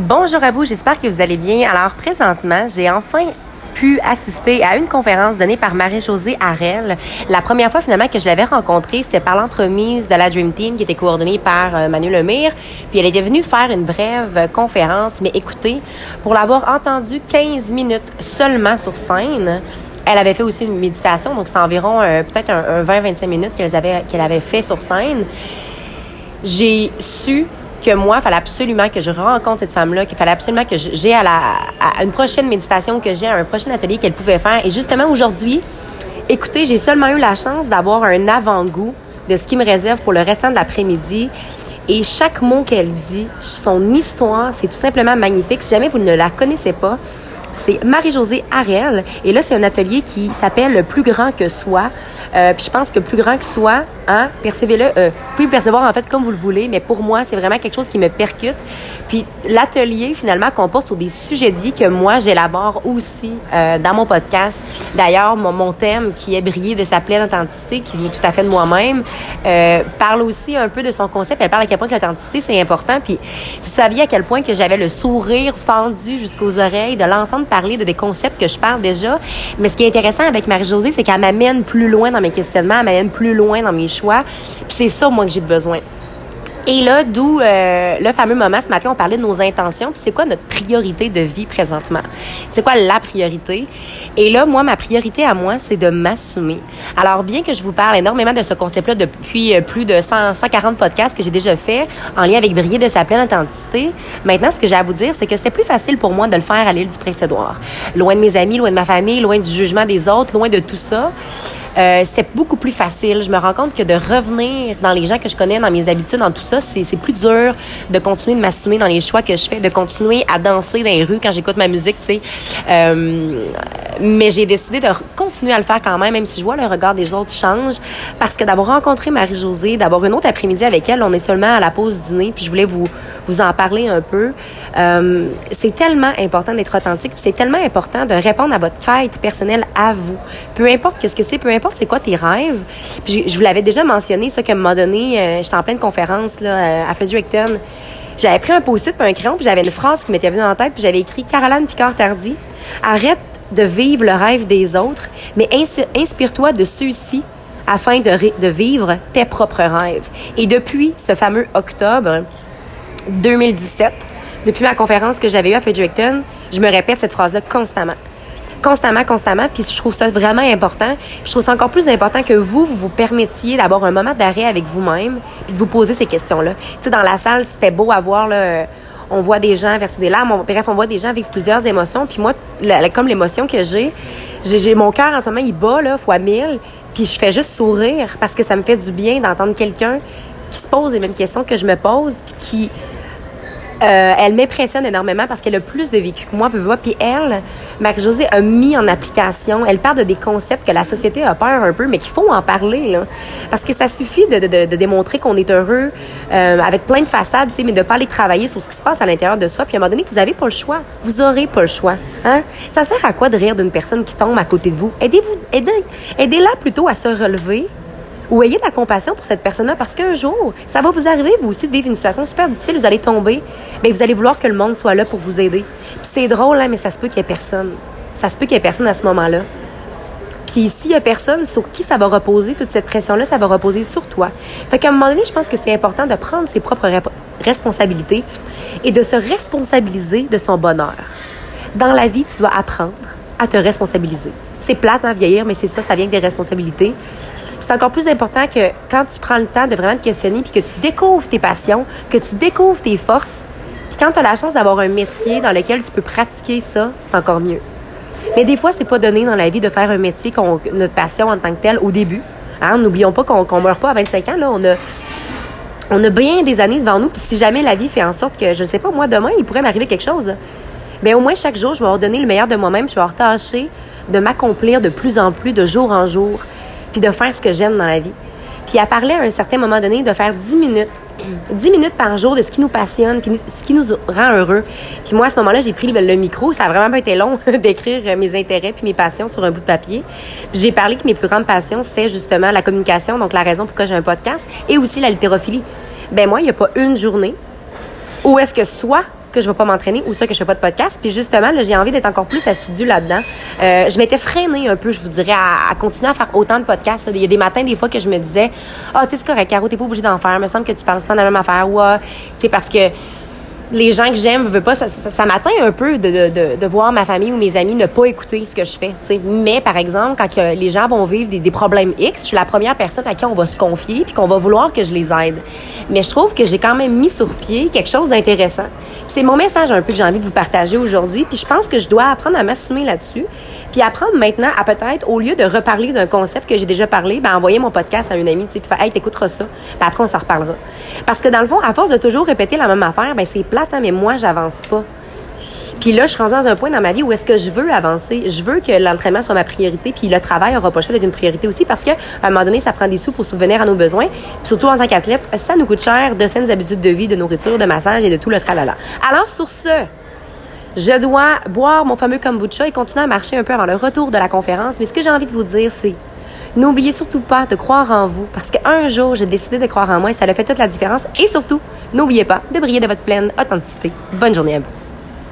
Bonjour à vous, j'espère que vous allez bien. Alors présentement, j'ai enfin pu assister à une conférence donnée par Marie-Josée Harel. La première fois finalement que je l'avais rencontrée, c'était par l'entremise de la Dream Team qui était coordonnée par euh, Manu Lemire. Puis elle était venue faire une brève conférence, mais écoutez, pour l'avoir entendue 15 minutes seulement sur scène, elle avait fait aussi une méditation, donc c'était environ euh, peut-être un, 20-25 minutes qu'elle avait, qu'elle avait fait sur scène. J'ai su que moi, il fallait absolument que je rencontre cette femme-là, qu'il fallait absolument que j'ai à, la, à une prochaine méditation que j'ai, à un prochain atelier qu'elle pouvait faire. Et justement, aujourd'hui, écoutez, j'ai seulement eu la chance d'avoir un avant-goût de ce qui me réserve pour le restant de l'après-midi. Et chaque mot qu'elle dit, son histoire, c'est tout simplement magnifique. Si jamais vous ne la connaissez pas, c'est Marie-Josée Harel. Et là, c'est un atelier qui s'appelle Le plus grand que soi. Euh, puis je pense que plus grand que soi, hein, percevez-le. Euh, vous pouvez le percevoir en fait comme vous le voulez, mais pour moi, c'est vraiment quelque chose qui me percute. Puis l'atelier, finalement, comporte sur des sujets de vie que moi, j'élabore aussi euh, dans mon podcast. D'ailleurs, mon, mon, thème qui est briller de sa pleine authenticité, qui vient tout à fait de moi-même, euh, parle aussi un peu de son concept. Elle parle à quel point que l'authenticité, c'est important. Puis vous saviez à quel point que j'avais le sourire fendu jusqu'aux oreilles de l'entendre parler de des concepts que je parle déjà. Mais ce qui est intéressant avec Marie-Josée, c'est qu'elle m'amène plus loin dans mes questionnements, elle m'amène plus loin dans mes choix. C'est ça, moi, que j'ai besoin. Et là, d'où euh, le fameux moment ce matin, on parlait de nos intentions. Puis c'est quoi notre priorité de vie présentement? C'est quoi la priorité? Et là, moi, ma priorité à moi, c'est de m'assumer. Alors, bien que je vous parle énormément de ce concept-là depuis euh, plus de 100, 140 podcasts que j'ai déjà fait en lien avec briller de sa pleine authenticité, maintenant, ce que j'ai à vous dire, c'est que c'était plus facile pour moi de le faire à l'île du Prince-Édouard. Loin de mes amis, loin de ma famille, loin du jugement des autres, loin de tout ça. Euh, c'était beaucoup plus facile. Je me rends compte que de revenir dans les gens que je connais, dans mes habitudes, dans tout ça, c'est plus dur de continuer de m'assumer dans les choix que je fais, de continuer à danser dans les rues quand j'écoute ma musique, tu sais. Euh, mais j'ai décidé de continuer à le faire quand même, même si je vois le regard des autres change, parce que d'avoir rencontré Marie-Josée, d'avoir une autre après-midi avec elle, on est seulement à la pause dîner, puis je voulais vous vous en parler un peu. Euh, c'est tellement important d'être authentique, c'est tellement important de répondre à votre quête personnelle à vous. Peu importe qu'est-ce que c'est, peu importe c'est quoi tes rêves. Puis je vous l'avais déjà mentionné, ça, qu'à un moment donné, euh, j'étais en pleine conférence là, euh, à Fredericton. J'avais pris un post-it puis un crayon, puis j'avais une phrase qui m'était venue en tête, puis j'avais écrit Caroline Picard-Tardy, arrête de vivre le rêve des autres, mais inspire-toi de ceux-ci afin de, de vivre tes propres rêves. Et depuis ce fameux octobre 2017, depuis ma conférence que j'avais eue à Fredericton, je me répète cette phrase-là constamment. Constamment, constamment. Puis je trouve ça vraiment important. je trouve ça encore plus important que vous, vous vous permettiez d'avoir un moment d'arrêt avec vous-même puis de vous poser ces questions-là. Tu sais, dans la salle, c'était beau à voir, là, on voit des gens verser des larmes. Bref, on voit des gens vivre plusieurs émotions. Puis moi, comme l'émotion que j'ai, j'ai mon cœur en ce moment, il bat là, fois mille. Puis je fais juste sourire parce que ça me fait du bien d'entendre quelqu'un qui se pose les mêmes questions que je me pose, puis qui euh, elle m'impressionne énormément parce qu'elle a plus de vécu que moi, veux. Puis elle, Marie-Josée a mis en application, elle parle de des concepts que la société a peur un peu, mais qu'il faut en parler. Là. Parce que ça suffit de, de, de démontrer qu'on est heureux euh, avec plein de façades, mais de pas aller travailler sur ce qui se passe à l'intérieur de soi. Puis à un moment donné, vous n'avez pas le choix. Vous aurez pas le choix. Hein? Ça sert à quoi de rire d'une personne qui tombe à côté de vous? Aidez-vous, aidez, aidez-la plutôt à se relever ou ayez de la compassion pour cette personne-là parce qu'un jour, ça va vous arriver, vous aussi, de vivre une situation super difficile, vous allez tomber, mais vous allez vouloir que le monde soit là pour vous aider. c'est drôle, hein, mais ça se peut qu'il y ait personne. Ça se peut qu'il y ait personne à ce moment-là. Puis s'il y a personne sur qui ça va reposer, toute cette pression-là, ça va reposer sur toi. Fait qu'à un moment donné, je pense que c'est important de prendre ses propres responsabilités et de se responsabiliser de son bonheur. Dans la vie, tu dois apprendre à te responsabiliser. C'est plate, hein, vieillir, mais c'est ça, ça vient avec des responsabilités c'est encore plus important que quand tu prends le temps de vraiment te questionner puis que tu découvres tes passions, que tu découvres tes forces. Puis quand tu as la chance d'avoir un métier dans lequel tu peux pratiquer ça, c'est encore mieux. Mais des fois, c'est pas donné dans la vie de faire un métier qu'on notre passion en tant que telle au début. Hein? N'oublions pas qu'on ne meurt pas à 25 ans. Là. On a on a bien des années devant nous. Puis si jamais la vie fait en sorte que, je ne sais pas, moi, demain, il pourrait m'arriver quelque chose. Mais au moins, chaque jour, je vais leur donner le meilleur de moi-même. Je vais leur tâcher de m'accomplir de plus en plus, de jour en jour puis de faire ce que j'aime dans la vie. Puis à parler à un certain moment donné de faire 10 minutes, 10 minutes par jour de ce qui nous passionne, ce qui nous rend heureux. Puis moi, à ce moment-là, j'ai pris le micro. Ça a vraiment pas été long d'écrire mes intérêts puis mes passions sur un bout de papier. J'ai parlé que mes plus grandes passions, c'était justement la communication, donc la raison pourquoi j'ai un podcast, et aussi la littérophilie. Ben moi, il n'y a pas une journée où est-ce que soit que je vais pas m'entraîner ou ça que je fais pas de podcast. Puis justement, j'ai envie d'être encore plus assidue là-dedans. Euh, je m'étais freinée un peu, je vous dirais, à, continuer à faire autant de podcasts. Il y a des matins, des fois, que je me disais, ah, oh, tu sais, c'est correct, Caro, t'es pas obligé d'en faire. Il me semble que tu parles souvent de la même affaire. Ou, ah, tu sais, parce que les gens que j'aime, veux pas, ça, ça, m'atteint un peu de, de, de, voir ma famille ou mes amis ne pas écouter ce que je fais. sais. Mais par exemple, quand les gens vont vivre des, des, problèmes X, je suis la première personne à qui on va se confier puis qu'on va vouloir que je les aide. Mais je trouve que j'ai quand même mis sur pied quelque chose d'intéressant. C'est mon message un peu que j'ai envie de vous partager aujourd'hui. Puis je pense que je dois apprendre à m'assumer là-dessus. Puis apprendre maintenant à peut-être, au lieu de reparler d'un concept que j'ai déjà parlé, ben envoyer mon podcast à une amie, puis faire, hey, t'écouteras ça. Puis après, on s'en reparlera. Parce que dans le fond, à force de toujours répéter la même affaire, ben c'est plate, hein, mais moi, j'avance pas. Puis là, je suis rendue dans un point dans ma vie où est-ce que je veux avancer. Je veux que l'entraînement soit ma priorité, puis le travail aura pas d'être une priorité aussi parce qu'à un moment donné, ça prend des sous pour subvenir à nos besoins. Puis surtout en tant qu'athlète, ça nous coûte cher de saines habitudes de vie, de nourriture, de massage et de tout le tralala. Alors sur ce, je dois boire mon fameux kombucha et continuer à marcher un peu avant le retour de la conférence. Mais ce que j'ai envie de vous dire, c'est N'oubliez surtout pas de croire en vous parce qu'un jour, j'ai décidé de croire en moi et ça a fait toute la différence. Et surtout, n'oubliez pas de briller de votre pleine authenticité. Bonne journée à vous.